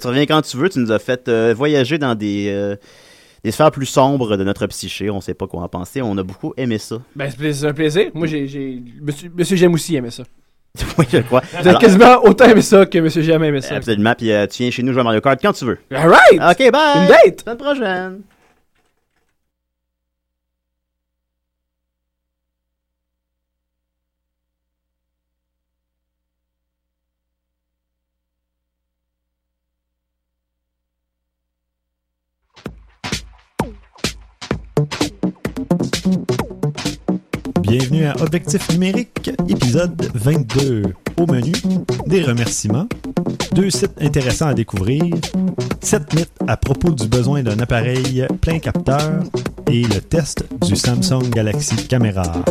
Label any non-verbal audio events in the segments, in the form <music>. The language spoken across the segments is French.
tu reviens quand tu veux. Tu nous as fait euh, voyager dans des, euh, des sphères plus sombres de notre psyché. On sait pas quoi en penser. On a beaucoup aimé ça. Ben, c'est un plaisir. Moi, j'ai. j'ai- Monsieur, Monsieur J'aime aussi aimé ça. <laughs> oui, je crois. Vous avez quasiment autant aimé ça que Monsieur J'aime aimé ça. absolument. Puis euh, tu viens chez nous jouer à Mario Kart quand tu veux. Alright! Ok, bye! Une date! Semaine prochaine! Bienvenue à Objectif numérique, épisode 22. Au menu, des remerciements, deux sites intéressants à découvrir, 7 mythes à propos du besoin d'un appareil plein capteur et le test du Samsung Galaxy Camera.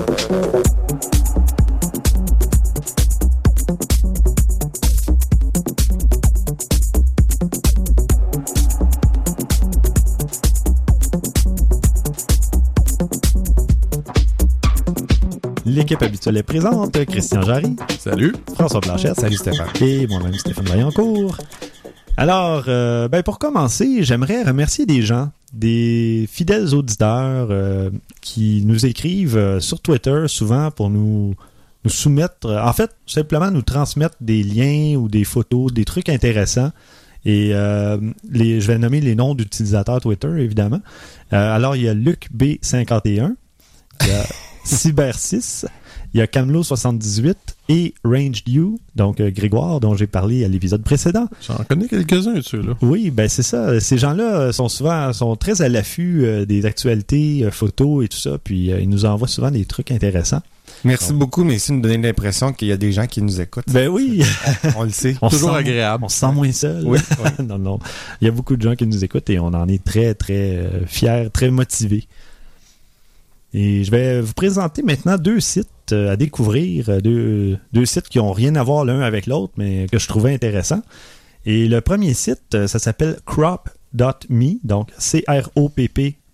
L'équipe habituelle est présente, Christian Jarry, Salut. François Blanchette, salut Stéphane, et moi-même Stéphane Vaillancourt. Alors, euh, ben pour commencer, j'aimerais remercier des gens, des fidèles auditeurs euh, qui nous écrivent euh, sur Twitter souvent pour nous, nous soumettre, en fait, simplement nous transmettre des liens ou des photos, des trucs intéressants. Et les, je vais nommer les noms d'utilisateurs Twitter, évidemment. Alors, il y a Luc B51, il y a Cyber6, il y a Camelot78 et Ranged You, donc euh, Grégoire, dont j'ai parlé à l'épisode précédent. J'en connais quelques-uns, ceux-là. Oui, ben c'est ça. Ces gens-là sont souvent sont très à l'affût euh, des actualités, euh, photos et tout ça, puis euh, ils nous envoient souvent des trucs intéressants. Merci beaucoup, mais ici, nous donner l'impression qu'il y a des gens qui nous écoutent. Ben oui, <laughs> On le sait. on se Toujours sent- agréable. On se sent moins seul. <laughs> Oui, non, non. Il y a beaucoup de gens qui nous écoutent et on en est très, très euh, fiers, très motivés. Et je vais vous présenter maintenant deux sites euh, à découvrir, euh, deux, deux sites qui ont rien à voir l'un avec l'autre, mais que je trouvais intéressants. Et le premier site, euh, ça s'appelle crop.me, donc C-R-O-P-P.me.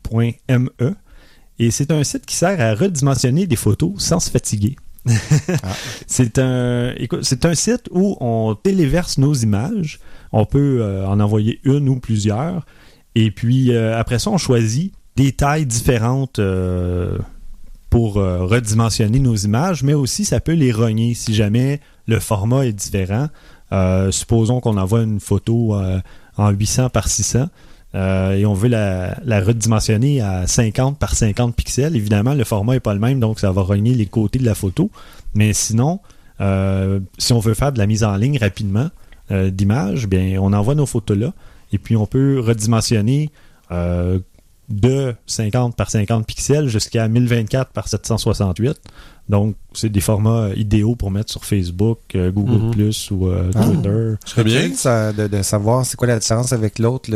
Et c'est un site qui sert à redimensionner des photos sans se fatiguer. <laughs> <laughs> C'est un, écoute, c'est un site où on téléverse nos images. On peut euh, en envoyer une ou plusieurs. Et puis euh, après ça, on choisit des tailles différentes euh, pour euh, redimensionner nos images, mais aussi ça peut les rogner si jamais le format est différent. Euh, supposons qu'on envoie une photo en 800 par 600 euh, et on veut la, la redimensionner à 50 par 50 pixels. Évidemment, le format n'est pas le même, donc ça va rogner les côtés de la photo. Mais sinon, si on veut faire de la mise en ligne rapidement d'images, bien, on envoie nos photos là et puis on peut redimensionner de 50 par 50 pixels jusqu'à 1024 par 768. Donc, c'est des formats idéaux pour mettre sur Facebook, euh, Google Mhm. Plus ou euh, Ah. Twitter. Très bien. De, sa- de, de savoir c'est quoi la différence avec l'autre,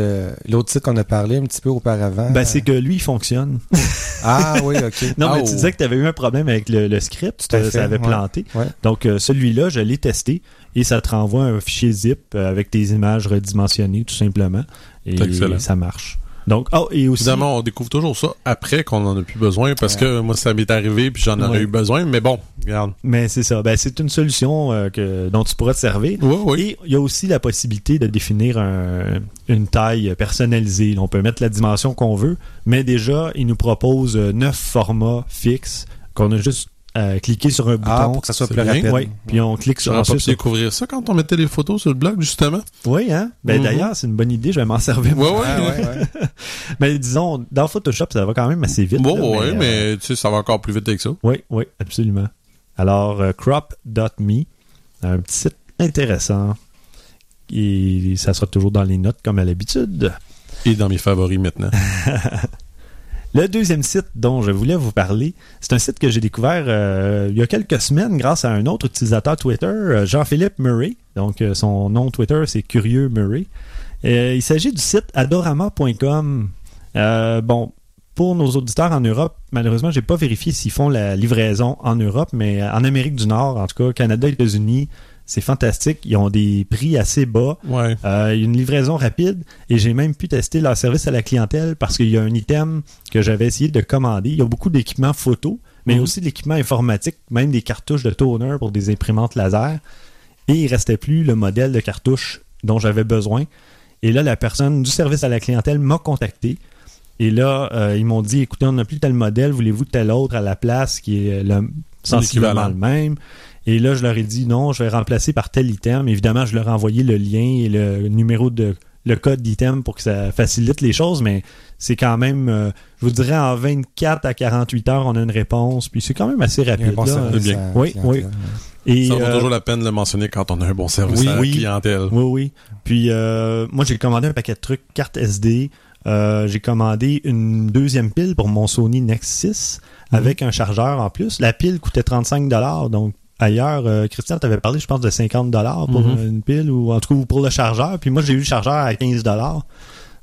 l'autre site qu'on a parlé un petit peu auparavant. Ben, c'est que lui, il fonctionne. <laughs> Ah oui, ok. <laughs> Non, Ah, mais tu oh. disais que tu avais eu un problème avec le, le script, Tout à euh, fait, ça avait ouais. planté. Ouais. Donc, euh, celui-là, je l'ai testé et ça te renvoie un fichier zip euh, avec tes images redimensionnées, tout simplement. Et ça marche. Donc, oh, et aussi. Évidemment, on découvre toujours ça après qu'on en a plus besoin parce que moi, ça m'est arrivé puis j'en aurais Ouais. eu besoin. Mais bon, regarde. Mais c'est ça. Ben, c'est une solution euh, que, dont tu pourras te servir. Oui, oui. Et il y a aussi la possibilité de définir un- une taille personnalisée. On peut mettre la dimension qu'on veut, mais déjà, il nous propose euh, neuf formats fixes qu'on a juste à cliquer sur un bouton. Ah, pour que ça soit plus bien. rapide. Oui, puis on clique sur J'aurais pas ensuite pu découvrir ça quand on mettait les photos sur le blog, justement. Oui, hein? Ben Mhm. d'ailleurs, c'est une bonne idée, je vais m'en servir. Ouais, ouais. Ah, ouais, ouais. Mais <laughs> disons, dans Photoshop, ça va quand même assez vite. Bon, là, ouais, euh, mais tu sais, ça va encore plus vite avec ça. Oui, oui, absolument. Alors, euh, crop.me, un petit site intéressant. Et ça sera toujours dans les notes comme à l'habitude. Et dans mes favoris maintenant. <laughs> Le deuxième site dont je voulais vous parler, c'est un site que j'ai découvert euh, il y a quelques semaines grâce à un autre utilisateur Twitter, euh, Jean-Philippe Murray. Donc, euh, son nom Twitter, c'est Curieux Murray. Il s'agit du site adorama.com. Bon, pour nos auditeurs en Europe, malheureusement, j'ai pas vérifié s'ils font la livraison en Europe, mais en Amérique du Nord, en tout cas, Canada, États-Unis, c'est fantastique. Ils ont des prix assez bas. Ouais. Euh, il y a une livraison rapide et j'ai même pu tester leur service à la clientèle parce qu'il y a un item que j'avais essayé de commander. Il y a beaucoup d'équipements photo, mais Mhm. aussi de l'équipement informatique, même des cartouches de toner pour des imprimantes laser. Et il restait plus le modèle de cartouche dont j'avais besoin. Et là, la personne du service à la clientèle m'a contacté. Et là, euh, ils m'ont dit, écoutez, on n'a plus tel modèle, voulez-vous tel autre à la place qui est le, sensiblement le même? Et là, je leur ai dit, non, je vais remplacer par tel item. Évidemment, je leur ai envoyé le lien et le numéro de le code d'item pour que ça facilite les choses, mais c'est quand même, euh, je vous dirais, en 24 à 48 heures, on a une réponse, puis c'est quand même assez rapide. Bon là. service bien. à Oui. Et, Ça vaut euh, toujours la peine de le mentionner quand on a un bon service oui, à la oui. clientèle. Oui, oui. Puis euh, moi, j'ai commandé un paquet de trucs, carte SD. Euh, j'ai commandé une deuxième pile pour mon Sony Nex 6 avec un chargeur en plus. La pile coûtait 35 donc ailleurs, euh, Christian t'avait parlé, je pense, de 50 pour Mhm. une pile ou en tout cas pour le chargeur. Puis moi, j'ai eu le chargeur à 15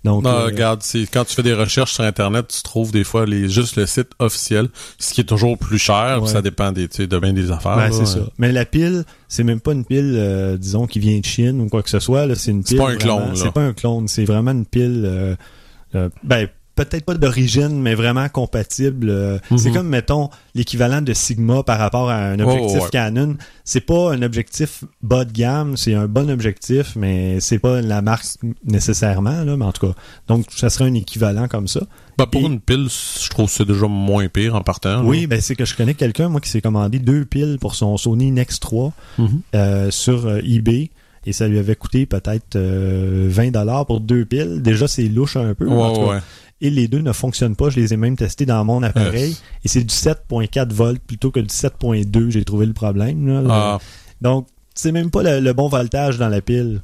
Donc, Non, euh, regarde, c'est quand tu fais des recherches sur Internet, tu trouves des fois les juste le site officiel, ce qui est toujours plus cher, Ouais. ça dépend des, tu sais, de bien des affaires. ben, c'est ça. Mais la pile, c'est même pas une pile, euh, disons, qui vient de Chine ou quoi que ce soit. là. C'est une C'est pas un clone. C'est pas un clone. C'est vraiment une pile. euh, euh, ben, peut-être pas d'origine, mais vraiment compatible. euh, Mhm. C'est comme, mettons, l'équivalent de Sigma par rapport à un objectif Oh, ouais. Canon. C'est pas un objectif bas de gamme, c'est un bon objectif, mais c'est pas la marque nécessairement, là, mais en tout cas. Donc, ça serait un équivalent comme ça. Ben, pour Et- une pile, je trouve que c'est déjà moins pire en partant. Oui, ben c'est que je connais quelqu'un, moi, qui s'est commandé deux piles pour son Sony Nex 3 là. Mhm. euh, sur euh, eBay. Et ça lui avait coûté peut-être euh, 20 dollars pour deux piles. Déjà, c'est louche un peu. en tout Ouais, cas. ouais. Et les deux ne fonctionnent pas. Je les ai même testés dans mon appareil. Euh. Et c'est du 7.4 volts plutôt que du 7.2. J'ai trouvé le problème. là. Ah, Donc, c'est même pas le, le bon voltage dans la pile.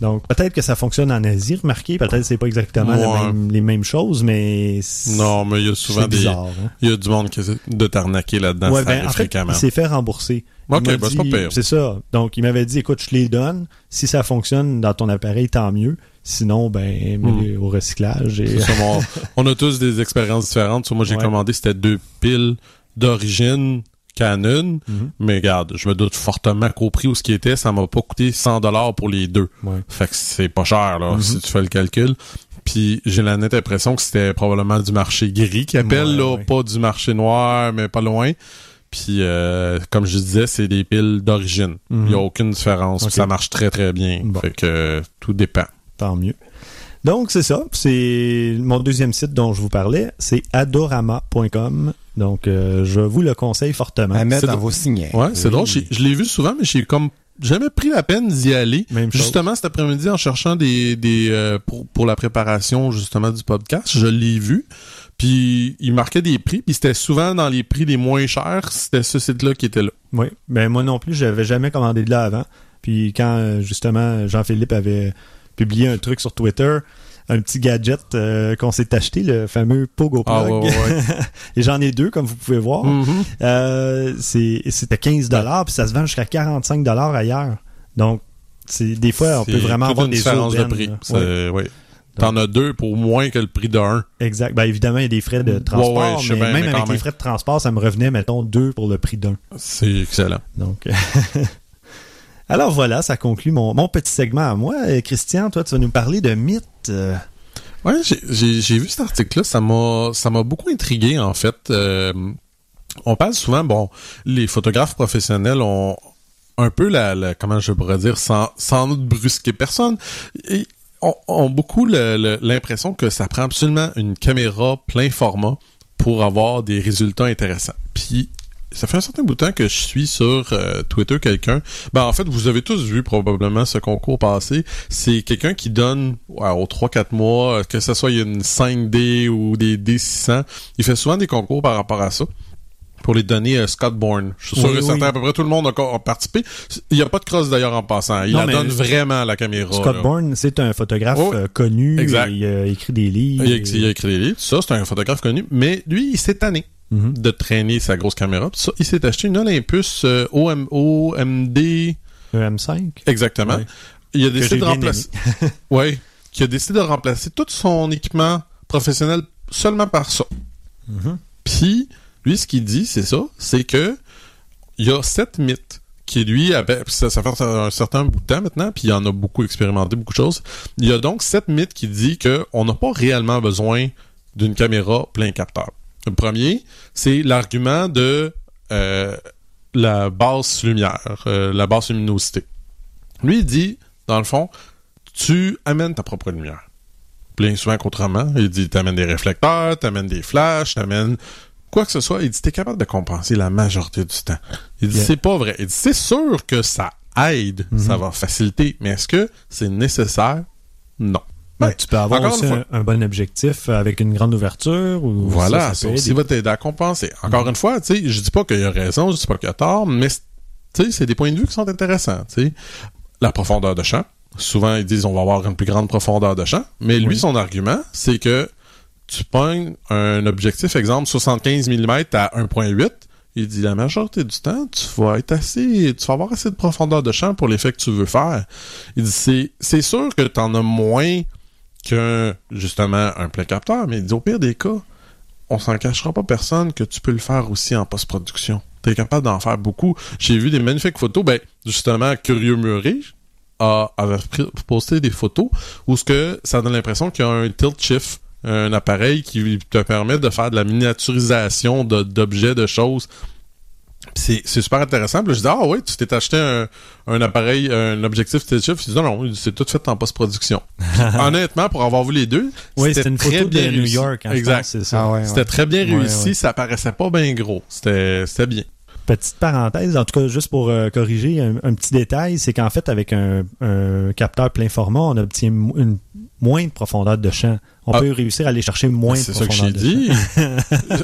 Donc, peut-être que ça fonctionne en Asie, remarquez. Peut-être que c'est pas exactement la Ouais. même- les mêmes choses, mais c'est non, mais il y a souvent des, bizarre. hein. il y a du monde qui essaie de t'arnaquer là-dedans, Ouais, ben, en fait, fréquemment. il s'est fait rembourser. Ben, c'est pas dit- pire. C'est ça. Donc, il m'avait dit, écoute, je les donne. Si ça fonctionne dans ton appareil, tant mieux. Sinon, ben, mets-les au recyclage. Et... C'est ça, mon- <laughs> on a tous des expériences différentes. Moi, j'ai Ouais. commandé, c'était deux piles d'origine Canon. Mhm. Mais regarde, je me doute fortement qu'au prix où ce qui était, ça m'a pas coûté 100 dollars pour les deux. Ouais. Fait que c'est pas cher, là, Mhm. si tu fais le calcul. Puis j'ai la nette impression que c'était probablement du marché gris qui appelle, Ouais, là, ouais. pas du marché noir, mais pas loin. Puis euh, comme je disais, c'est des piles d'origine. Il Mhm. y a aucune différence. Ça marche très très bien. Bon. Fait que euh, tout dépend. Tant mieux. Donc, c'est ça. C'est mon deuxième site dont je vous parlais. C'est adorama.com. Donc, euh, je vous le conseille fortement. À mettre C'est dans vos signets. Ouais, c'est Oui. drôle. Je l'ai vu souvent, mais j'ai comme jamais pris la peine d'y aller. Même chose. Justement, cet après-midi, en cherchant des, des euh, pour, pour la préparation justement du podcast, je l'ai vu. Puis il marquait des prix, puis c'était souvent dans les prix les moins chers, c'était ce site-là qui était là. Oui. Ben, moi non plus, j'avais jamais commandé de là avant. Puis quand, euh, justement, Jean-Philippe avait publié un truc sur Twitter, un petit gadget euh, qu'on s'est acheté, le fameux Pogo Plug. Ah, ouais, ouais, ouais. Et <laughs> j'en ai deux, comme vous pouvez voir. Mhm. Euh, C'était 15 dollars, puis ça se vend jusqu'à 45 dollars ailleurs. Donc, des fois, on peut vraiment avoir une des différence de prix. Ouais. T'en as deux pour moins que le prix d'un. exact. Ben, évidemment, il y a des frais de transport, mais bien, même mais avec les frais de transport, ça me revenait, mettons, deux pour le prix d'un. C'est excellent. Donc, <laughs> alors voilà, ça conclut mon, petit segment à moi. Christian, toi, tu vas nous parler de mythes. euh, Ouais, j'ai- vu cet article-là, ça m'a ça m'a beaucoup intrigué en fait. Euh, on parle souvent, bon, les photographes professionnels ont un peu la, comment je pourrais dire, sans sans brusquer personne, et ont, ont beaucoup l'impression que ça prend absolument une caméra plein format pour avoir des résultats intéressants. Puis ça fait un certain bout de temps que je suis sur euh, Twitter quelqu'un. Ben en fait, vous avez tous vu probablement ce concours passé. C'est quelqu'un qui donne ouais, aux 3-4 mois, euh, que ce soit une 5D ou des D600. Il fait souvent des concours par rapport à ça. Pour les donner à Scott Bourne. Je suis sûr Oui, et oui. certain, à peu près tout le monde a, a participé. Il n'y a pas de cross d'ailleurs en passant. Il Non, la donne vraiment à la caméra. Scott là. Bourne, c'est un photographe Oh, euh, connu. exact. Il a écrit des livres. Il a, il a écrit des livres, ça, c'est un photographe connu, mais lui, il s'est tanné Mhm. de traîner sa grosse caméra. Ça, il s'est acheté une Olympus euh, OM, OMD, Un M5. exactement. Ouais. Il a décidé de remplacer. <laughs> ouais, qui a décidé de remplacer tout son équipement professionnel seulement par ça. Mhm. Puis, lui, ce qu'il dit, c'est ça, c'est que il y a sept mythes qui, lui, avait, ça, ça fait un certain bout de temps maintenant, puis il en a beaucoup expérimenté, beaucoup de choses. Il y a donc sept mythes qui dit que on n'a pas réellement besoin d'une caméra plein capteur. Le premier, c'est l'argument de euh, la basse lumière, euh, la basse luminosité. Lui, il dit, dans le fond, tu amènes ta propre lumière. Bien souvent qu'autrement, il dit t'amènes des réflecteurs, t'amènes des flashs, t'amènes quoi que ce soit. Il dit t'es capable de compenser la majorité du temps. Il dit Yeah. c'est pas vrai. Il dit c'est sûr que ça aide, Mhm. ça va faciliter, mais est-ce que c'est nécessaire? Non. Tu peux avoir Encore aussi un, un bon objectif avec une grande ouverture. Ou Voilà, ça, ça, ça aussi va t'aider à compenser. Encore une fois, tu sais, je dis pas qu'il y a raison, je dis pas qu'il y a tort, mais c- tu sais, c'est des points de vue qui sont intéressants. Tu sais, la profondeur de champ. Souvent, ils disent on va avoir une plus grande profondeur de champ, mais lui, Oui. son argument, c'est que tu pognes un objectif, exemple 75 mm à 1.8. Il dit la majorité du temps, tu vas être assez, tu vas avoir assez de profondeur de champ pour l'effet que tu veux faire. Il dit c'est sûr que tu en as moins qu'un, justement, un plein capteur, mais au pire des cas, on s'en cachera pas personne que tu peux le faire aussi en post-production. Tu es capable d'en faire beaucoup. J'ai vu des magnifiques photos. Ben, justement, Curieux Murray a, avait posté des photos où que ça donne l'impression qu'il y a un tilt shift, un appareil qui te permet de faire de la miniaturisation d'objets, de choses. Puis C'est c'est super intéressant. Puis là, je dis, ah oui, tu t'es acheté un, un appareil, un objectif shift. Il dit, non, non, c'est tout fait en post-production. <laughs> Honnêtement, pour avoir vu les deux, Oui, c'était une très photo de bien New réussi. York. hein, je exact. pense, c'est ça. Ah ouais, C'était ouais. très bien Ouais, réussi, ouais. ça paraissait pas bien gros. C'était c'était bien. Petite parenthèse, en tout cas, juste pour euh, corriger un, un petit détail, c'est qu'en fait, avec un, un capteur plein format, on obtient une moins de profondeur de champ. On Ah. peut réussir à aller chercher moins de C'est ça que profondeur j'ai dit.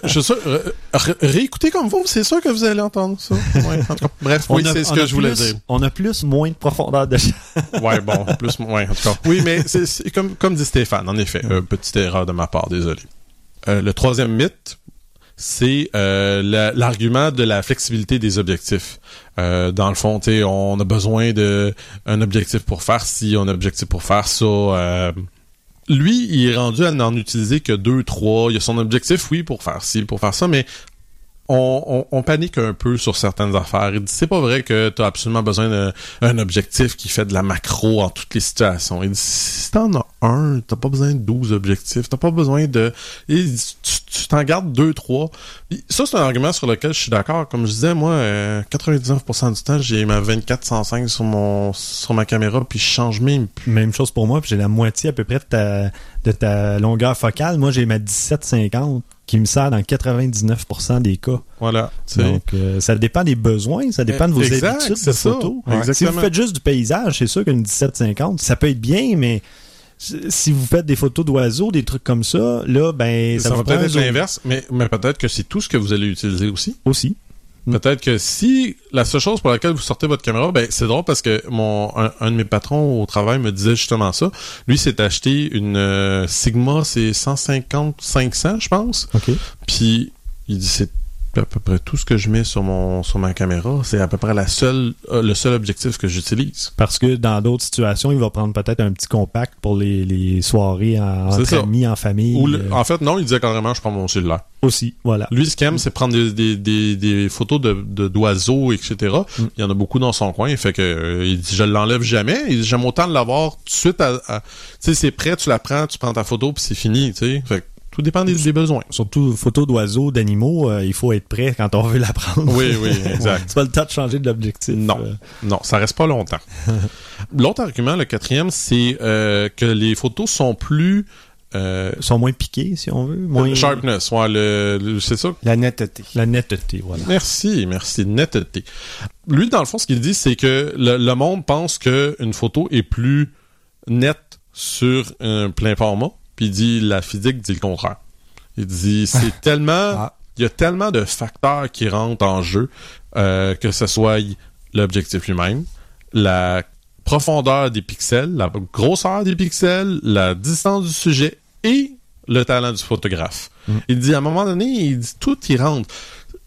je suis sûr, euh, ré- réécoutez comme vous, c'est sûr que vous allez entendre ça. Ouais, en tout cas, bref, oui, c'est ce que je voulais plus- dire. On a plus moins de profondeur de champ. <laughs> Ouais, bon, plus, ouais, en tout cas. Oui, mais c'est c'est comme, comme dit Stéphane, en effet, euh, petite erreur de ma part, désolé. Euh, le troisième mythe, c'est euh, la- l'argument de la flexibilité des objectifs. Euh, dans le fond, on a besoin de un objectif pour faire ci, un objectif pour faire ça. euh, lui, il est rendu à n'en utiliser que deux, trois. Il a son objectif, oui, pour faire ci, pour faire ça, mais on, on- on panique un peu sur certaines affaires. Il dit, c'est pas vrai que tu as absolument besoin d'un un objectif qui fait de la macro en toutes les situations. Il dit, si t'en as un, t'as pas besoin de 12 objectifs. T'as pas besoin de... Dit, tu t'en gardes deux, trois. Puis Ça, c'est un argument sur lequel je suis d'accord. Comme je disais, moi, euh, 99% du temps, j'ai ma 24-105 sur mon sur ma caméra, puis je change même plus. Même chose pour moi, puis j'ai la moitié à peu près de ta, de ta longueur focale. Moi, j'ai ma 1750 qui me sert dans 99% des cas. Voilà. Donc, euh, ça dépend des besoins, ça dépend de vos Exact, habitudes de ça. photo. Ouais. Si vous faites juste du paysage, c'est sûr qu'une 1750, ça peut être bien, mais si vous faites des photos d'oiseaux, des trucs comme ça, là, ben, ça, ça va peut-être être l'inverse, mais, mais peut-être que c'est tout ce que vous allez utiliser aussi. aussi. Mm. Peut-être que si la seule chose pour laquelle vous sortez votre caméra, ben c'est drôle parce que mon un, un de mes patrons au travail me disait justement ça. Lui s'est acheté une euh, Sigma, c'est 150 500 je pense. OK. Puis il dit c'est à peu près tout ce que je mets sur mon sur ma caméra, c'est à peu près la seule euh, le seul objectif que j'utilise. Parce que dans d'autres situations, il va prendre peut-être un petit compact pour les, les soirées en, entre ça. amis, en famille. Ou le- euh, en fait non, il disait carrément je prends mon cellulaire. aussi, voilà. Lui, ce qu'il aime, c'est prendre des, des, des, des photos de de- d'oiseaux, etc. Mm. Il y en a beaucoup dans son coin. Fait que euh, il dit je l'enlève jamais. Il dit j'aime autant de l'avoir tout de suite. À, à- tu sais, c'est prêt, tu la prends, tu prends ta photo, puis c'est fini. Tu sais, fait que tout dépend des, des besoins. Surtout photos d'oiseaux, d'animaux, euh, il faut être prêt quand on veut la prendre. Oui, oui, <laughs> exact. C'est pas le temps de changer d'objectif. Non. Euh, Non, ça reste pas longtemps. <laughs> L'autre argument, le quatrième, c'est euh, que les photos sont plus euh, sont moins piqués, si on veut. Moins sharpness. Ouais, le, le- c'est ça? La netteté. La netteté, voilà. Merci, merci. Netteté. Lui, dans le fond, ce qu'il dit, c'est que le, le monde pense qu'une photo est plus nette sur un plein format, puis il dit la physique dit le contraire. Il dit c'est <laughs> tellement, Ah. il y a tellement de facteurs qui rentrent en jeu, euh, que ce soit y- l'objectif lui-même, la profondeur des pixels, la grosseur des pixels, la distance du sujet et le talent du photographe. Mm. Il dit à un moment donné, il dit tout y rentre.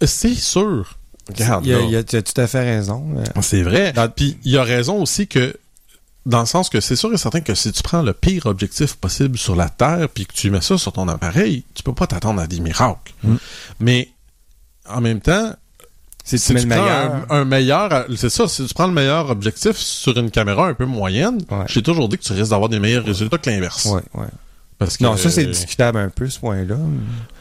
C'est sûr. Regarde, Il y a, là. il y a- tu as tout à fait raison. C'est vrai. Puis il a raison aussi que dans le sens que c'est sûr et certain que si tu prends le pire objectif possible sur la Terre puis que tu mets ça sur ton appareil, tu peux pas t'attendre à des miracles. Mm. Mais en même temps, Si si tu prends meilleur. un, un meilleur, c'est ça, si tu prends le meilleur objectif sur une caméra un peu moyenne, Ouais. j'ai toujours dit que tu risques d'avoir des meilleurs résultats que l'inverse. Ouais. Parce que, Non, ça, c'est euh, discutable un peu, ce point-là.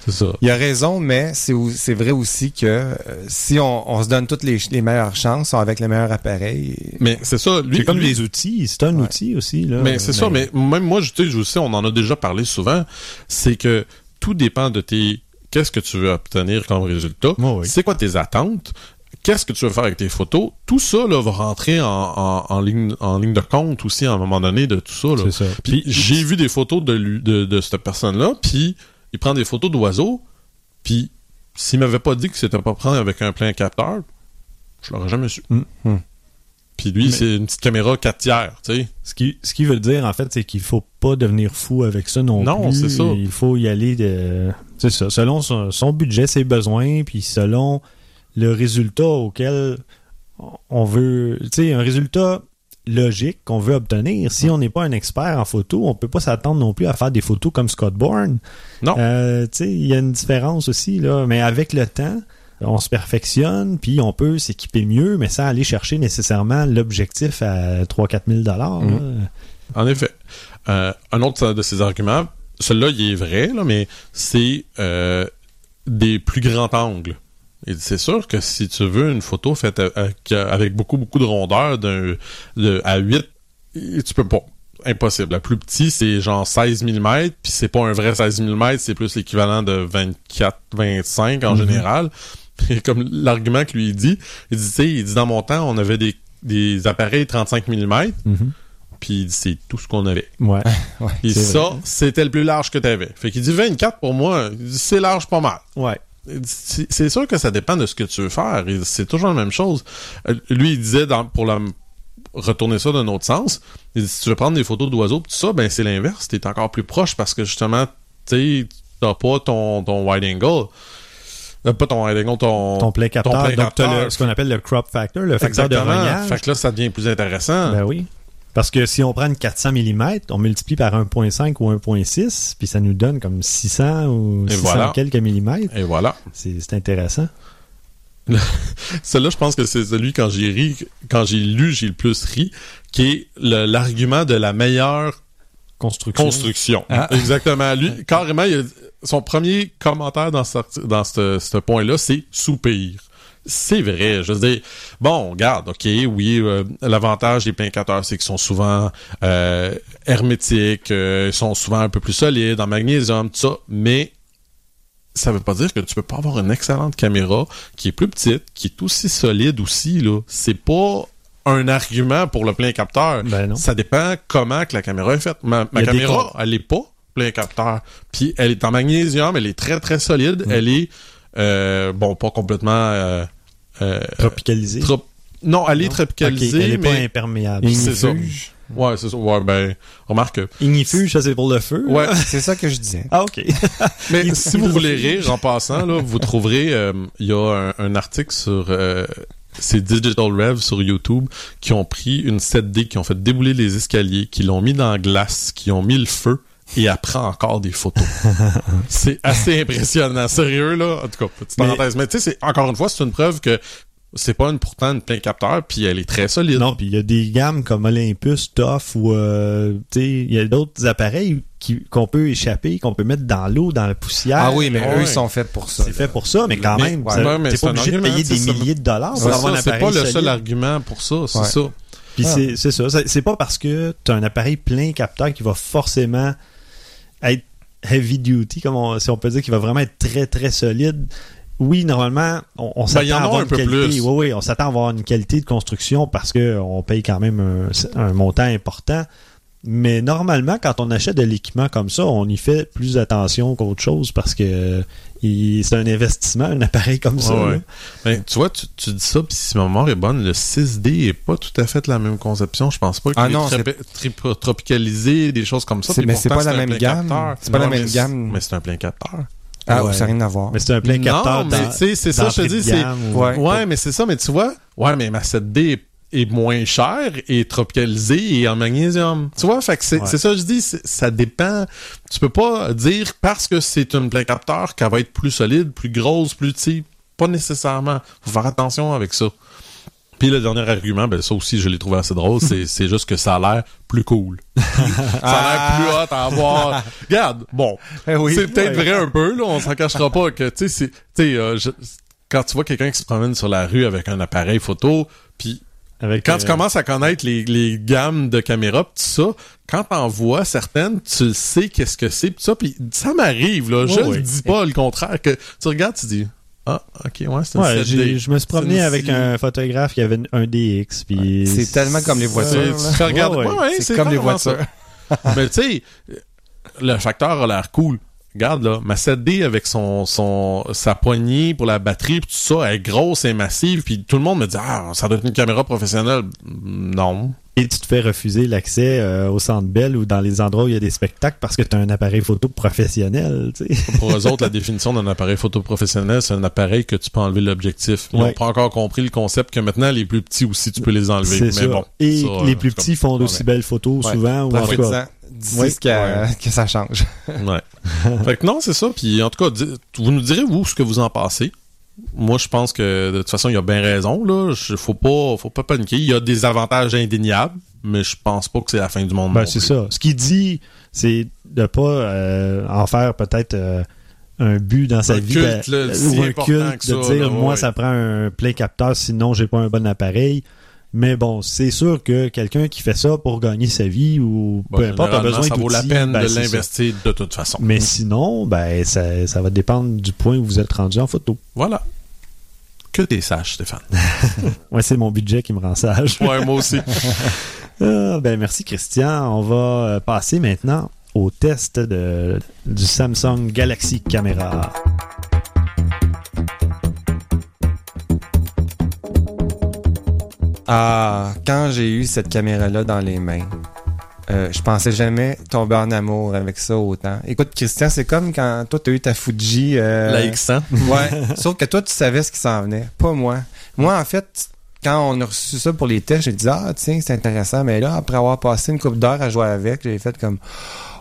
C'est ça. Il a raison, mais c'est vrai aussi que euh, si on, on se donne toutes les, les meilleures chances avec les meilleurs appareils, Mais c'est ça, lui. C'est comme lui- les outils, c'est un Ouais. outil aussi. Là. Mais c'est ça, mais même moi, je, je sais, on en a déjà parlé souvent, c'est que tout dépend de tes... Qu'est-ce que tu veux obtenir comme résultat? Oui. C'est quoi tes attentes? Qu'est-ce que tu veux faire avec tes photos? Tout ça là, va rentrer en, en, en ligne, en ligne de compte aussi à un moment donné de tout ça. Là. Ça. Puis j'ai vu des photos de, lui- de, de cette personne-là, puis il prend des photos d'oiseaux, puis s'il m'avait pas dit que c'était pas prendre avec un plein capteur, je l'aurais jamais su. Mm. Mm. Puis lui, Mais- c'est une petite caméra 4 tiers, tu sais. Ce qui, ce qui veut dire, en fait, c'est qu'il faut pas devenir fou avec ça non, Non, plus. c'est ça. Il faut y aller de. C'est ça. Selon son, son budget, ses besoins, puis selon le résultat auquel on veut. Tu sais, un résultat logique qu'on veut obtenir. Si on n'est pas un expert en photo, on peut pas s'attendre non plus à faire des photos comme Scott Bourne. Non. Euh, tu sais, il y a une différence aussi, là. Mais avec le temps, on se perfectionne, puis on peut s'équiper mieux, mais sans aller chercher nécessairement l'objectif à 3-4 000 dollars. Mhm. En effet. Euh, un autre de ses arguments, celui-là, il est vrai, là, mais c'est euh, des plus grands angles. Et c'est sûr que si tu veux une photo faite avec, avec beaucoup, beaucoup de rondeur d'un, de, à 8, tu peux pas. Impossible. La plus petit, c'est genre 16 mm, puis c'est pas un vrai 16 mm, c'est plus l'équivalent de 24, 25 en Mhm. général. <laughs> Et comme l'argument que lui il dit, il dit, tu sais, il dit dans mon temps, on avait des, des appareils 35 mm, Mhm. puis il dit, c'est tout ce qu'on avait. Ouais. <laughs> Et C'est ça, vrai. c'était le plus large que tu avais. Fait qu'il dit 24 pour moi, il dit, c'est large pas mal. Ouais. C'est sûr que ça dépend de ce que tu veux faire. C'est toujours la même chose. Euh, Lui, il disait, dans, pour la, retourner ça d'un autre sens, il dit, si tu veux prendre des photos d'oiseaux, tout ça, ben c'est l'inverse. T'es encore plus proche parce que justement, tu t'as pas ton, ton wide angle. Euh, Pas ton wide angle, ton... Ton plein capteur. donc, capteur. le- ce qu'on appelle le crop factor, le facteur de Exactement. rognage. Fait que là, ça devient plus intéressant. Ben oui. Parce que si on prend une 400 mm, on multiplie par 1.5 ou 1.6, puis ça nous donne comme 600 ou Et 600 voilà. quelques millimètres. Et voilà. C'est intéressant. <laughs> Celui-là, je pense que c'est celui quand j'ai ri, quand j'ai lu, j'ai le plus ri, qui est l'argument de la meilleure Construction. construction. Ah. Exactement. Lui, carrément, il a- son premier commentaire dans ce, dans ce, ce point-là, c'est soupir. C'est vrai. Je veux dire, bon, regarde, ok, oui, euh, l'avantage des plicateurs, c'est qu'ils sont souvent euh, hermétiques, euh, ils sont souvent un peu plus solides en magnésium, tout ça, mais ça veut pas dire que tu peux pas avoir une excellente caméra qui est plus petite, qui est aussi solide aussi, là. C'est pas un argument pour le plein capteur. Ben non. Ça dépend comment que la caméra est faite. Ma, caméra, elle est pas plein capteur. Puis elle est en magnésium, elle est très très solide. Mm. Elle est euh, bon, pas complètement euh, euh, Tropicalisé. trop- Non, elle est Non? tropicalisée, elle est pas mais imperméable. C'est ça. Ignifuge. ouais, c'est ça. Ouais, ben remarque. Ignifuge, ça c'est pour le feu. Ouais, <laughs> C'est ça que je disais. Ah, ok. <laughs> mais si vous le voulez rire en passant là, vous trouverez euh, il y a un, un article sur euh, c'est Digital Rev sur YouTube qui ont pris une 7D, qui ont fait débouler les escaliers, qui l'ont mis dans la glace, qui ont mis le feu et elle prend encore des photos. <laughs> c'est assez impressionnant. Sérieux, là? En tout cas, petite Mais- parenthèse. Mais tu sais, c'est- encore une fois, c'est une preuve que c'est pas une, pourtant une plein capteur, puis elle est très solide. Non, puis il y a des gammes comme Olympus, TOF ou euh, tu sais, il y a d'autres appareils qui- qu'on peut échapper, qu'on peut mettre dans l'eau, dans la poussière. Ah oui, mais Ouais. eux, ils sont faits pour ça. C'est fait pour ça, mais quand Mais- même, ouais, t'es c'est pas obligé de payer des milliers de dollars C'est pour avoir un ça, c'est appareil pas le solide. seul argument pour ça, c'est Ouais. ça. Puis Ah. c'est c'est ça. C'est- C'est pas parce que tu as un appareil plein capteur qui va forcément être heavy duty, comme on- si on peut dire, qui va vraiment être très très solide. Oui, normalement, on, on Ben, s'attend à avoir un une peu qualité. plus. Oui, oui, on s'attend à avoir une qualité de construction parce que on paye quand même un, un montant important. Mais normalement, quand on achète de l'équipement comme ça, on y fait plus attention qu'autre chose parce que euh, c'est un investissement, un appareil comme ça. Ouais, ouais. là. Ben, tu vois, tu, tu dis ça, puis si ma mémoire est bonne, le 6D est pas tout à fait la même conception. Je pense pas qu'il Ah est tropicalisé, des choses comme ça. C'est- mais c'est pourtant, pas la même gamme. C'est pas la même mais gamme. Mais c'est un plein capteur. Ah, Ouais. ça n'a rien à voir. Mais c'est un plein capteur Non, mais dans- tu sais, c'est ça, je te dis, c'est... Ouais. Ouais, mais c'est ça, mais tu vois, ouais, mais ma 7D est, est moins chère et tropicalisée et en magnésium. Tu vois, fait que c'est Ouais. c'est ça que je dis, ça dépend. Tu peux pas dire parce que c'est une plein capteur qu'elle va être plus solide, plus grosse, plus, sais, pas nécessairement. Faut faire attention avec ça. Puis le dernier argument, ben ça aussi je l'ai trouvé assez drôle, c'est <laughs> c'est juste que ça a l'air plus cool. <laughs> ça a l'air plus hot à avoir. Regarde, bon, Eh oui. c'est peut-être Ouais. vrai un peu là, on s'en cachera pas que tu sais c'est tu sais euh, quand tu vois quelqu'un qui se promène sur la rue avec un appareil photo, puis Avec, quand euh, tu commences à connaître les, les gammes de caméras pis tout ça, quand t'en vois certaines, tu sais qu'est-ce que c'est pis ça, puis ça m'arrive là, je ne dis pas le contraire que tu regardes, tu dis ah ok ouais c'est un Ouais, 7D. j'ai- je me suis promené avec un photographe qui avait un DX. Puis C'est tellement comme les voitures. Tu- regarder- Ouais, ouais, ouais. ouais, C'est comme les voitures. Mais tu sais, le facteur a l'air cool. Regarde là, ma 7D avec son son sa poignée pour la batterie pis tout ça, elle est grosse et massive puis tout le monde me dit ah ça doit être une caméra professionnelle. Non. Et tu te fais refuser l'accès euh, au Centre Bell ou dans les endroits où il y a des spectacles parce que tu as un appareil photo professionnel. tu sais. Pour eux <laughs> autres, la définition d'un appareil photo professionnel, c'est un appareil que tu peux enlever l'objectif. Ils n'ont Ouais. pas encore compris le concept que maintenant, les plus petits aussi, tu peux les enlever. C'est Mais bon. Et ça, les euh, plus petits font d'aussi Ouais. belles photos Ouais. souvent. Ou en tout cas, Profites-en. D'ici Oui. que, que ça change. <laughs> Ouais. <laughs> fait que non, c'est ça. Puis en tout cas, vous nous direz, vous, ce que vous en pensez. Moi, je pense que de toute façon, il y a bien raison. Là. Faut pas, faut pas paniquer. Il y a des avantages indéniables, mais je pense pas que c'est la fin du monde. Ben, c'est ça. Ce qu'il dit, c'est de pas euh, en faire peut-être euh, un but dans sa Un vie culte, de- là, si ou un culte que de ça, dire là, moi ouais. ça prend un plein capteur sinon j'ai pas un bon appareil. Mais bon, c'est sûr que quelqu'un qui fait ça pour gagner sa vie ou Bon, peu importe a besoin ça vaut la peine ben, de ça. l'investir de toute façon. Mais sinon, ben ça, ça va dépendre du point où vous êtes rendu en photo. Voilà. Que t'es sage, Stéphane. <laughs> Ouais, c'est mon budget qui me rend sage. Ouais, moi aussi. <laughs> Ah, ben merci Christian. On va euh, passer maintenant au test de, du Samsung Galaxy Camera. Ah, quand j'ai eu cette caméra-là dans les mains, euh, je pensais jamais tomber en amour avec ça autant. Écoute, Christian, c'est comme quand toi, t'as eu ta Fuji. euh, La X100. <laughs> Ouais. <laughs> Sauf que toi, tu savais ce qui s'en venait. Pas moi. Moi, en fait, quand on a reçu ça pour les tests, j'ai dit, ah, tiens, c'est intéressant. Mais là, après avoir passé une couple d'heures à jouer avec, j'ai fait comme,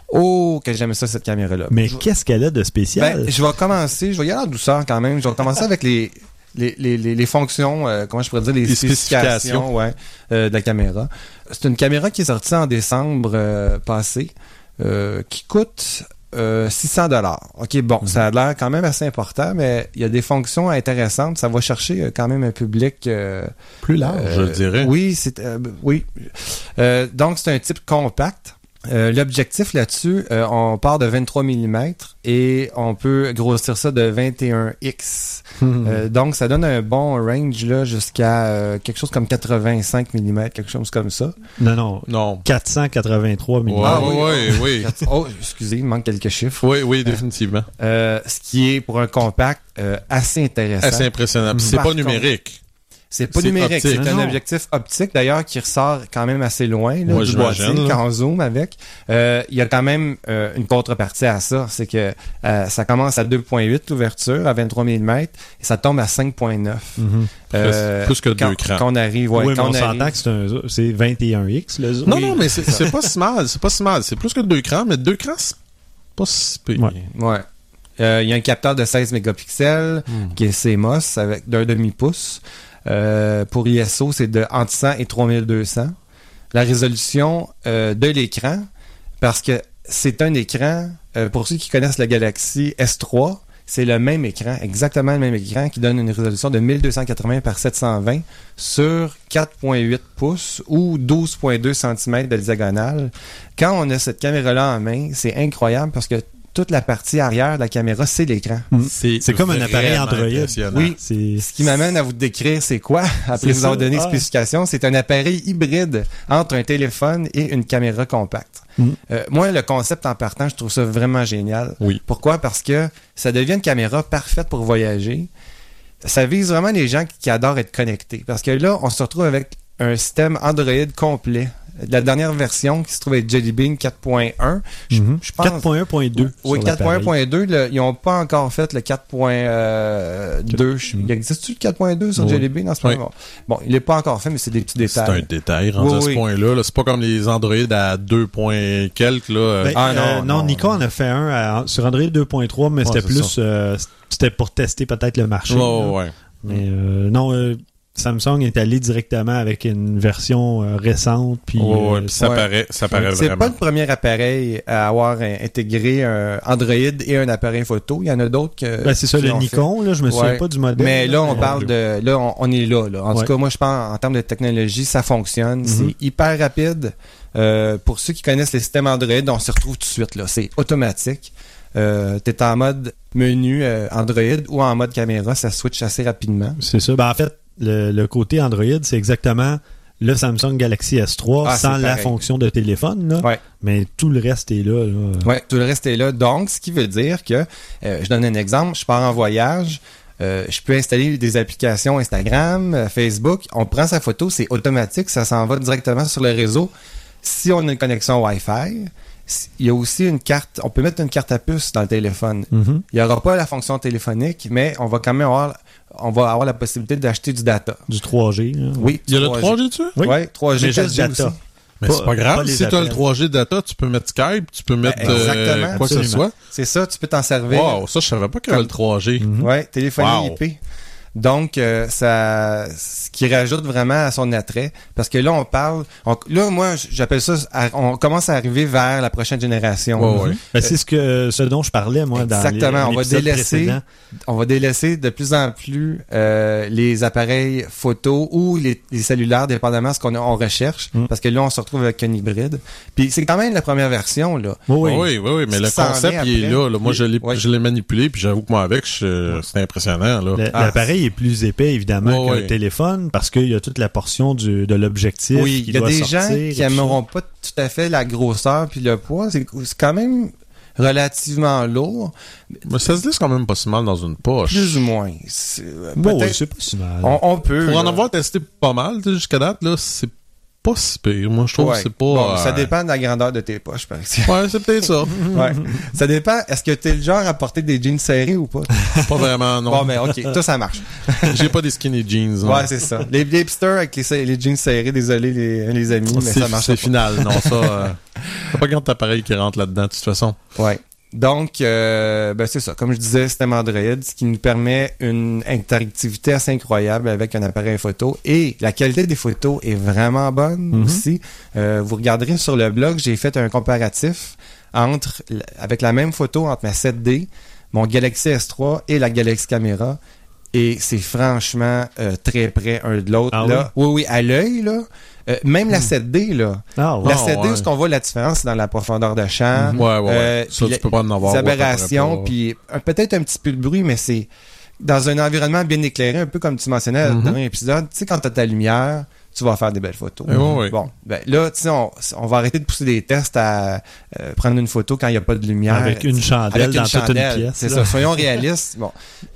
oh, que j'aimais ça, cette caméra-là. Mais Je- qu'est-ce qu'elle a de spécial? ben, je vais commencer, je vais y aller en douceur quand même. Je vais commencer avec les, les, les, les, les fonctions, euh, comment je pourrais dire, les, Les spécifications, spécifications. ouais, euh, de la caméra. C'est une caméra qui est sortie en décembre euh, passé, euh, qui coûte euh, 600 dollars. Ok, bon, ça a l'air quand même assez important, mais il y a des fonctions intéressantes. Ça va chercher euh, quand même un public euh, Plus large, euh, je dirais. Oui, c'est euh, oui. Euh, donc c'est un type compact. Euh, L'objectif là-dessus, euh, on part de 23 mm et on peut grossir ça de 21x. Euh, donc ça donne un bon range là jusqu'à euh, quelque chose comme 85 mm, quelque chose comme ça. non, non. Non. 483 mm. Ouais, Ah, oui, ouais, oui. Oh, excusez, il manque quelques chiffres. Oui, oui, définitivement. Euh, ce qui est pour un compact euh, assez intéressant. Assez impressionnant. C'est pas contre- numérique. C'est pas numérique, c'est un objectif optique d'ailleurs qui ressort quand même assez loin là, Ouais, du boîtier là. quand on zoome avec. Euh, Il y a quand même euh, une contrepartie à ça, c'est que euh, ça commence à 2.8 l'ouverture à 23 mm et ça tombe à 5.9. Mhm. Euh, plus que deux quand, crans. Quand on arrive, ouais, oui, mais quand on on s'entend que c'est un c'est 21X le zoom. Non, Oui. non, mais <laughs> c'est pas si mal. C'est pas si mal. C'est plus que deux crans, mais deux crans, c'est pas si pire. Ouais. Ouais. Euh, Il y a un capteur de 16 mégapixels Hmm. qui est CMOS avec d'un demi-pouce. Euh, pour ISO, c'est de entre 100 et 3200. La résolution euh, de l'écran, parce que c'est un écran, euh, pour ceux qui connaissent la Galaxy S3, c'est le même écran, exactement le même écran qui donne une résolution de 1280 par 720 sur 4.8 pouces ou 12.2 cm de diagonale. Quand on a cette caméra-là en main, c'est incroyable parce que toute la partie arrière de la caméra, c'est l'écran. C'est comme un appareil Android. Oui. C'est Ce qui m'amène à vous décrire c'est quoi, après C'est vous avoir donné ah. spécifications, c'est un appareil hybride entre un téléphone et une caméra compacte. Mm. Euh, moi, le concept en partant, je trouve ça vraiment génial. Oui. Pourquoi? Parce que ça devient une caméra parfaite pour voyager. Ça vise vraiment les gens qui, qui adorent être connectés. Parce que là, on se retrouve avec un système Android complet. La dernière version qui se trouve être Jelly Bean 4.1. Je, Mhm. je pense. 4.1.2. Oui, sur l'appareil. 4.1.2, le- ils n'ont pas encore fait le 4.2. Je- Il existe-tu le 4.2 sur Oui. Jelly Bean en ce Oui. moment? Bon, il n'est pas encore fait, mais c'est des petits C'est un détails. détail rendu Oui, à ce oui. point-là. là. C'est pas comme les Android à 2 points quelques. Là. euh, Ben, Ah, euh, non, non, non. Nikon en a fait un à- sur Android 2.3, mais Ouais, c'était plus euh, c'était pour tester peut-être le marché. ouais. Mais euh, non, euh, Samsung est allé directement avec une version euh, récente. Puis, ouais, euh, puis ça ouais. paraît, ça paraît C'est pas le premier appareil à avoir intégré un Android et un appareil photo. Il y en a d'autres que. ben, c'est ça, le fait. Nikon, là, je me souviens Ouais. pas du modèle. Mais là, on mais- parle de. Là, on, on est là. là. En Ouais. tout cas, moi, je pense en termes de technologie, ça fonctionne. Mhm. C'est hyper rapide. Euh, pour ceux qui connaissent les systèmes Android, on se retrouve tout de suite. là. C'est automatique. Euh, T'es en mode menu euh, Android ou en mode caméra, ça switch assez rapidement. C'est ça. Ben, en fait, le, le côté Android, c'est exactement le Samsung Galaxy S3 Ah, sans la fonction de téléphone. Là. Ouais. Mais tout le reste est là. là. Ouais, tout le reste est là. Donc, ce qui veut dire que, euh, je donne un exemple, je pars en voyage, euh, je peux installer des applications Instagram, euh, Facebook, on prend sa photo, c'est automatique, ça s'en va directement sur le réseau. Si on a une connexion Wi-Fi, il y a aussi une carte, on peut mettre une carte à puce dans le téléphone. Mhm. Il n'y aura pas la fonction téléphonique, mais on va quand même avoir, on va avoir la possibilité d'acheter du data. Du 3G. là. Oui, Il y a le 3G dessus? Oui. Ouais, 3G, Mais juste 4G data. aussi. Mais Pas- c'est pas grave. pas si tu as le appels. 3G data, tu peux mettre Skype, tu peux mettre euh, quoi que ce soit. C'est ça, tu peux t'en servir. Wow, ça, je savais pas qu'il y avait le 3G. Mhm. Ouais, téléphonie Wow. IP. Donc, euh, ça, ce qui rajoute vraiment à son attrait, parce que là, on parle, on- là, moi, j'appelle ça, on commence à arriver vers la prochaine génération. Ouais, ouais. Ben, c'est ce que ce dont je parlais moi dans Exactement, les- on va délaisser précédent. On va délaisser de plus en plus euh, les appareils photo ou les, les cellulaires, dépendamment de ce qu'on on recherche, Mm. parce que là, on se retrouve avec un hybride. Puis c'est quand même la première version, là. Oui, oui. Oui, oui, oui, mais le concept, il est là. là. Moi, je l'ai Ouais. je l'ai manipulé, puis j'avoue que moi, avec, je- c'est impressionnant. Là. Ah, L'appareil est plus épais, évidemment, Ouais, qu'un ouais. téléphone parce qu'il y a toute la portion du, de l'objectif. Oui, qui il y a doit des sortir gens qui tout ça. aimeront pas tout à fait la grosseur puis le poids. C'est quand même relativement lourd, Mais ça se glisse quand même pas si mal dans une poche. plus ou moins. C'est- Bon, ouais, c'est pas si mal. on, on peut. Pour en avoir testé pas mal jusqu'à date, là, c'est pas si pire. Moi, je trouve Ouais. que c'est pas... Bon, ça euh, dépend de la grandeur de tes poches, par exemple. Ouais, c'est peut-être ça. <laughs> ouais. Ça dépend. Est-ce que t'es le genre à porter des jeans serrés ou pas? <laughs> pas vraiment, non. Bon, mais ok, toi, ça marche. <laughs> J'ai pas des skinny jeans. Ouais, c'est ça. Les, hipsters avec les, les jeans serrés, désolé les, les amis, mais c'est ça marche c'est final. Non, ça... euh, T'as pas grand appareil qui rentre là-dedans, de toute façon. Ouais. Donc, euh, ben c'est ça. Comme je disais, système Android, ce qui nous permet une interactivité assez incroyable avec un appareil photo. Et la qualité des photos est vraiment bonne Mhm. aussi. Euh, vous regarderez sur le blog, j'ai fait un comparatif entre avec la même photo entre ma 7D, mon Galaxy S3 et la Galaxy Caméra. Et c'est franchement euh, très près un de l'autre. Ah là. Oui, oui, à l'œil, là. Euh, même la 7D, là. Ah, ouais. La Ah, 7D, ouais. où ce qu'on voit la différence, dans la profondeur de champ? Ouais, ouais, ouais. Euh, ça, tu peux pas en avoir. aberrations, puis un- peut-être un petit peu de bruit, mais c'est dans un environnement bien éclairé, un peu comme tu mentionnais dans le dernier épisode. Tu sais, quand tu as ta lumière, tu vas faire des belles photos. Ouais, ouais. Bon, ben là, tu sais, on, on va arrêter de pousser des tests à euh, prendre une photo quand il n'y a pas de lumière. Avec une chandelle Avec dans une toute une chandelle, pièce. C'est ça, soyons réalistes. Bon,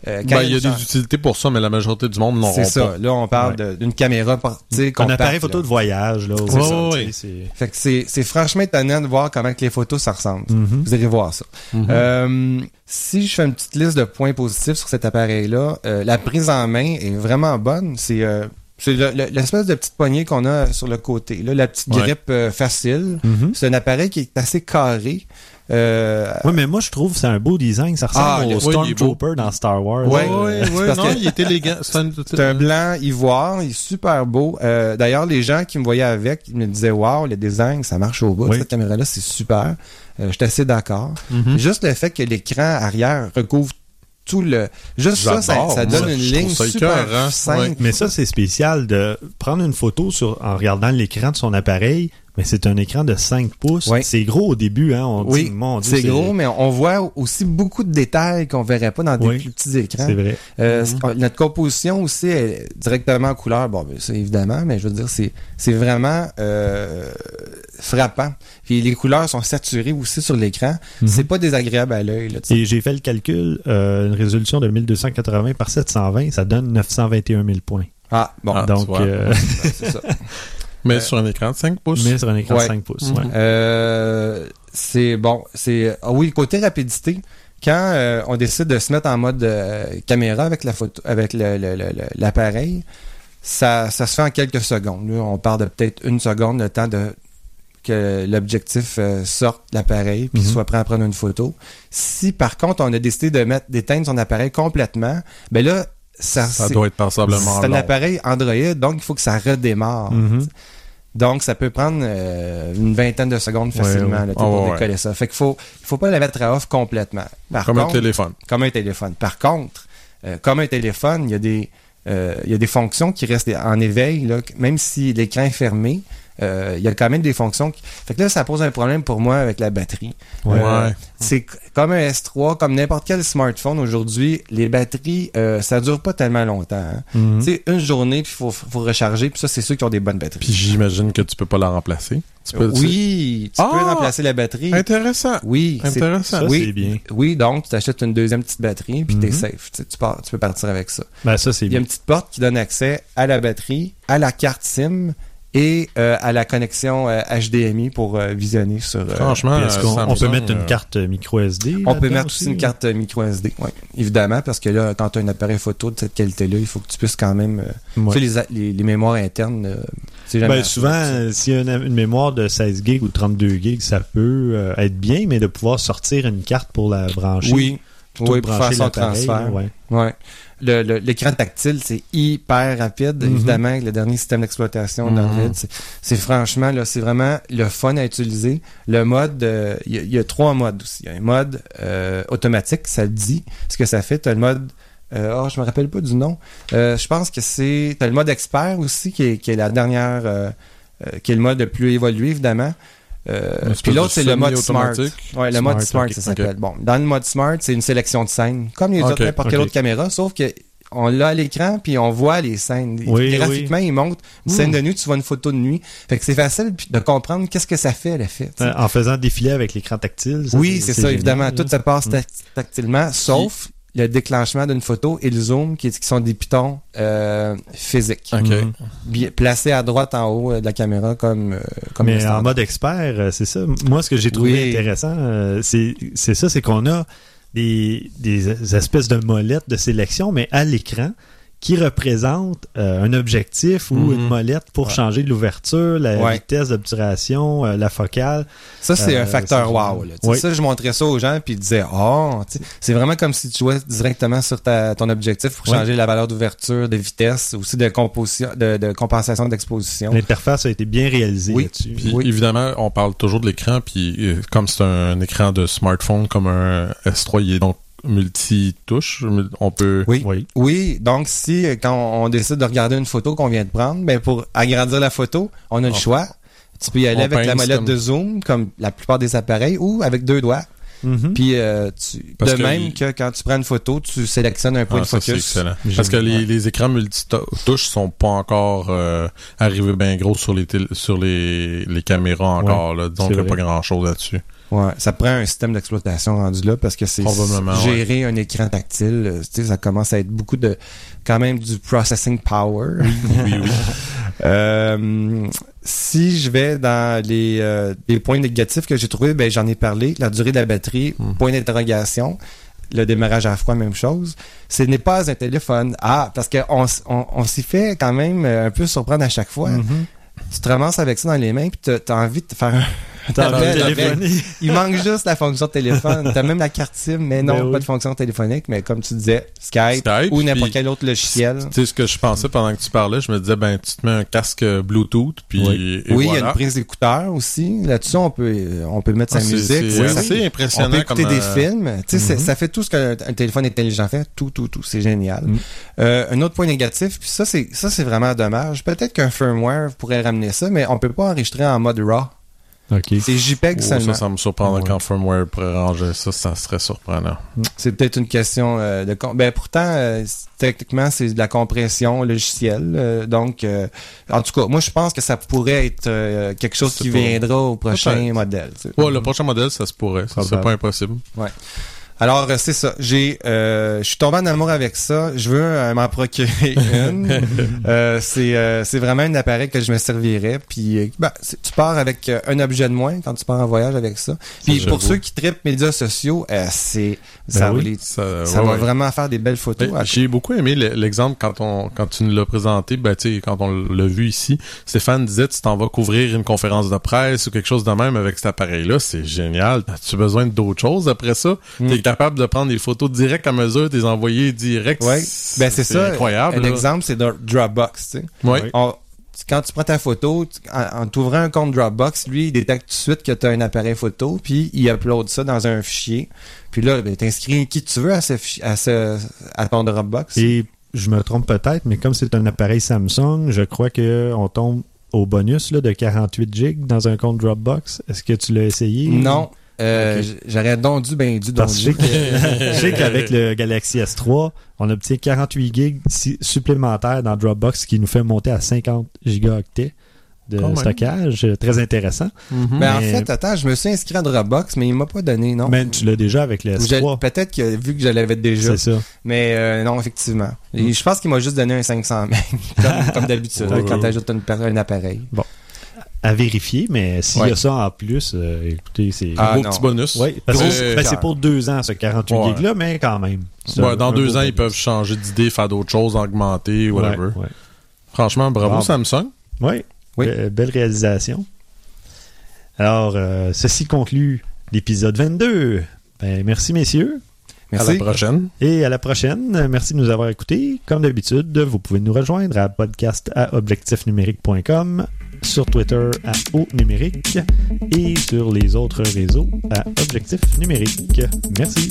euh, Ben, il y a une des utilités pour ça, mais la majorité du monde C'est pas. ça. Là, on parle d'une caméra portée Un appareil photo de voyage. Là, C'est oui. c'est- Fait que c'est c'est franchement étonnant de voir comment que les photos ça ressemble. Mhm. Vous irez voir ça. Mhm. Euh, si je fais une petite liste de points positifs sur cet appareil-là, euh, la prise en main est vraiment bonne. C'est euh, c'est le- le- l'espèce de petite poignée qu'on a sur le côté. Là, la petite Ouais. grippe euh, facile. Mhm. C'est un appareil qui est assez carré. Euh, Oui, mais moi, je trouve que c'est un beau design. Ça ressemble Ah, au oui, Stormtrooper dans Star Wars. Ouais. ouais, C'est ouais, parce non, que- il est élégant. C'est un, blanc ivoire, il est super beau. Euh, D'ailleurs, les gens qui me voyaient avec, ils me disaient Waouh, le design, ça marche au bout. Oui. Cette caméra-là, c'est super. Euh, je suis assez d'accord. Mhm. Juste le fait que l'écran arrière recouvre tout le. Juste ça, ça, ça donne une ligne ça super écœurant. simple. Ouais. Mais ça, c'est spécial de prendre une photo sur, en regardant l'écran de son appareil, mais c'est un écran de 5 pouces. Oui. C'est gros au début, hein. On Oui, dit, mon Dieu, c'est gros, mais on voit aussi beaucoup de détails qu'on verrait pas dans des Oui. plus petits écrans. C'est vrai. Euh, Notre composition aussi est directement en couleur. Bon, ben, c'est évidemment, mais je veux dire, c'est c'est vraiment euh, frappant. Puis les couleurs sont saturées aussi sur l'écran. Mhm. C'est pas désagréable à l'œil. Et j'ai fait le calcul, euh, une résolution de 1280 par 720, ça donne 921 000 points. Ah, bon, Ah, Donc, vois. euh, <laughs> c'est ça. <laughs> Mais Euh, sur un écran de 5 pouces? mais sur un écran Ouais. de 5 pouces. Mhm. ouais. Euh, c'est bon, c'est ah oui côté rapidité. Quand euh, on décide de se mettre en mode euh, caméra avec la photo, avec le- le- le- le- l'appareil, ça, ça se fait en quelques secondes. Là, on parle de peut-être une seconde le temps de que l'objectif euh, sorte de l'appareil puis Mhm. soit prêt à prendre une photo. Si par contre on a décidé de mettre d'éteindre son appareil complètement, ben là ça, Ça doit être passablement c'est un long. appareil Android, donc il faut que ça redémarre. Mhm. Donc, ça peut prendre euh, une vingtaine de secondes facilement là, Ah, pour ouais, décoller ça. Fait qu'il faut, il faut pas la mettre à off complètement. Par Comme un téléphone. comme un téléphone. Par contre, euh, comme un téléphone, il y a des, euh, il y a des fonctions qui restent en éveil, là, même si l'écran est fermé. Euh, il y a quand même des fonctions. Qui... Fait que là, ça pose un problème pour moi avec la batterie. Ouais. Euh, Ouais. c'est comme un S3, comme n'importe quel smartphone aujourd'hui, les batteries, euh, ça dure pas tellement longtemps. hein. Mhm. Tu sais, une journée, puis il faut, faut recharger, puis ça, c'est ceux qui ont des bonnes batteries. Puis j'imagine que tu peux pas la remplacer. Tu peux, oui, tu Ah! peux remplacer la batterie. Intéressant. Oui, c'est- Intéressant. Ça, oui. c'est bien. oui, donc tu t'achètes une deuxième petite batterie, puis t'es Mhm. safe. Tu, sais, tu pars- tu peux partir avec ça. Ben, ça, c'est Il y a bien. une petite porte qui donne accès à la batterie, à la carte SIM et euh, à la connexion euh, HDMI pour euh, visionner sur. euh, Franchement, euh, qu'on on peut Samsung, mettre une euh, carte micro SD? on peut mettre aussi une carte euh, micro SD, oui, évidemment, parce que là, quand tu as un appareil photo de cette qualité-là, il faut que tu puisses quand même. euh, Ouais. Tu sais, les, a- les, les mémoires internes, euh, c'est jamais. Ben, souvent, euh, s'il y a une, une mémoire de 16 gigs ou 32 gigs, ça peut euh, être bien, mais de pouvoir sortir une carte pour la brancher. Oui, oui, pour faire brancher son transfert. ouais. Ouais. Le- le- L'écran tactile, c'est hyper rapide, Mhm. évidemment, avec le dernier système d'exploitation d'Android. C'est- franchement, là, c'est vraiment le fun à utiliser. Le mode, euh, il y, a- il y a trois modes aussi. Il y a un mode euh, automatique, ça le dit. Ce que ça fait, tu as le mode. Euh, oh, je me rappelle pas du nom. Euh, je pense que c'est. Tu as le mode expert aussi, qui est, qui est la dernière. euh, euh, qui est le mode le plus évolué, évidemment. Euh, Une puis l'autre, c'est le mode smart. Ouais, le Smart, mode smart, ok, ça s'appelle. Bon, dans le mode smart, c'est une sélection de scènes, comme les autres n'importe quelle autre caméra, sauf que on l'a à l'écran puis on voit les scènes. Oui, Graphiquement, il montre une Mm. scène de nuit, tu vois une photo de nuit. Fait que c'est facile de comprendre qu'est-ce que ça fait l'effet. En faisant défiler avec l'écran tactile. ça, oui, c'est ça, génial, évidemment. Tout se passe Mm. tac- tactilement, sauf le déclenchement d'une photo et le zoom qui, qui sont des pitons euh, physiques. OK. Mhm. Bien- placés à droite en haut euh, de la caméra comme, euh, comme Mais en mode expert, c'est ça. Moi, ce que j'ai trouvé Oui. intéressant, c'est c'est ça, c'est qu'on a des, des espèces de molettes de sélection, mais à l'écran, qui représentent euh, un objectif ou Mhm. une molette pour Ouais. changer l'ouverture, la Ouais. vitesse d'obturation, euh, la focale. Ça, c'est Euh, un facteur wow. Là. Oui. Ça, je montrais ça aux gens, puis ils disaient, oh, c'est vraiment comme si tu jouais directement sur ta, ton objectif pour changer la valeur d'ouverture, de vitesse, aussi de, composition, de, de compensation d'exposition. L'interface a été bien réalisée Oui. là-dessus. Oui. évidemment, on parle toujours de l'écran, puis comme c'est un, écran de smartphone comme un S3, il est donc multi-touche. On peut. Oui. Oui. Oui, donc si quand on décide de regarder une photo qu'on vient de prendre, ben pour agrandir la photo, on a le On- choix. Tu peux y aller avec la molette comme- de zoom, comme la plupart des appareils, ou avec deux doigts. Mhm. Puis euh, tu, Parce de que même il- que quand tu prends une photo, tu sélectionnes un point Ah, de ça, focus. excellent. Parce que les, les écrans multitouches sont pas encore euh, arrivés bien gros sur les sur les, les caméras encore. là. donc il n'y a pas grand chose là-dessus. Ouais, ça prend un système d'exploitation rendu là parce que c'est gérer un écran tactile, euh, tu sais, ça commence à être beaucoup de quand même du processing power. Oui, oui. <laughs> Euh, si je vais dans les, euh, les points négatifs que j'ai trouvés, ben j'en ai parlé, la durée de la batterie, Hmm. point d'interrogation. Le démarrage à froid, même chose. Ce n'est pas un téléphone. Ah, parce qu'on on, on s'y fait quand même euh, un peu surprendre à chaque fois. Mhm. Tu te ramasses avec ça dans les mains, puis t'as t'as envie de te faire un, T'as. <laughs> Il manque juste la fonction de téléphone. T'as même la carte SIM, mais non, Ben oui. pas de fonction téléphonique. Mais comme tu disais, Skype, Skype, ou n'importe quel autre logiciel. Tu sais ce que je pensais pendant que tu parlais, je me disais ben tu te mets un casque Bluetooth puis Oui. et oui, il y a une prise d'écouteurs aussi. Là-dessus, on peut, on peut mettre sa Ah, musique. C'est ça- assez on impressionnant peut écouter comme, des euh, films. Tu sais, Mhm. ça fait tout ce qu'un un téléphone intelligent fait. Tout, tout, tout. C'est génial. Mhm. Euh, un autre point négatif, puis ça, c'est ça, c'est vraiment dommage. Peut-être qu'un firmware pourrait ramener ça, mais on peut pas enregistrer en mode RAW. C'est JPEG oh, seulement. ça, ça me surprendrait Ouais. quand firmware pourrait ranger ça, ça serait surprenant. C'est peut-être une question euh, de... com- Ben pourtant, euh, techniquement, c'est de la compression logicielle. euh, donc, euh, en tout cas, moi, je pense que ça pourrait être euh, quelque chose C'est qui viendra au prochain Peut-être. modèle. tu sais. Ouais, le prochain modèle, ça se pourrait. Ça, c'est pas impossible. Alors, euh, c'est ça. J'ai, euh, je suis tombé en amour avec ça. Je veux euh, m'en procurer <laughs> une. Euh, c'est, euh, c'est vraiment un appareil que je me servirais. Puis, euh, ben, tu pars avec un objet de moins quand tu pars en voyage avec ça. Puis, pour ceux qui trippent médias sociaux, euh, c'est, ça, oui. va, les- Ça, ça ouais, va ouais. vraiment faire des belles photos. Ben, J'ai beaucoup aimé le- l'exemple quand on quand tu nous l'as présenté, ben tu sais, quand on l'a vu ici, Stéphane disait tu t'en vas couvrir une conférence de presse ou quelque chose de même avec cet appareil-là, c'est génial. As-tu besoin d'autres choses après ça? Mm. Capable de prendre des photos direct à mesure, des envoyer direct. Ouais. Ben c'est ça. incroyable. Un là. exemple, c'est Dro- Dropbox. Tu sais. Ouais. Ouais. On- quand tu prends ta photo, tu- en, en t'ouvrant un compte Dropbox, lui, il détecte tout de suite que tu as un appareil photo, puis il upload ça dans un fichier. Puis là, ben, t'inscris qui tu veux à, ce, à, ce, à ton Dropbox. Et je me trompe peut-être, mais comme c'est un appareil Samsung, je crois qu'on tombe au bonus là, de 48 gigs dans un compte Dropbox. Est-ce que tu l'as essayé? Non. Euh, J'aurais donc dû, ben dû, donc Parce dû. <laughs> je sais qu'avec le Galaxy S3, on obtient 48 gigs supplémentaires dans Dropbox, ce qui nous fait monter à 50 gigaoctets de Quand stockage. Très intéressant. Mhm. Ben, en Mais- fait, attends, je me suis inscrit à Dropbox, mais il m'a pas donné, non? Mais tu l'as déjà avec le Ou j'ai- S3. Peut-être que vu que je l'avais déjà. C'est ça. Mais euh, non, effectivement. Et Je pense qu'il m'a juste donné un 500 MB, <laughs> comme, comme d'habitude, quand tu ajoutes un appareil. À vérifier, mais s'il y Ouais. a ça en plus, euh, écoutez, c'est. Ah, Un beau non. petit bonus. Oui, parce que Gros c'est ben, c'est pour deux ans, ce 48 Ouais. gigs-là, mais quand même. Ouais, un- dans un deux beau ans, ils peuvent changer d'idée, faire d'autres choses, augmenter, whatever. Ouais, ouais. Franchement, bravo Bravo. Samsung. Ouais, Oui. be- belle réalisation. Alors, euh, ceci conclut l'épisode 22. Ben, merci, messieurs. À Merci. la prochaine. Et à la prochaine. Merci de nous avoir écoutés. Comme d'habitude, vous pouvez nous rejoindre à podcast à objectifnumérique.com, sur Twitter à O numérique et sur les autres réseaux à Objectif Numérique. Merci.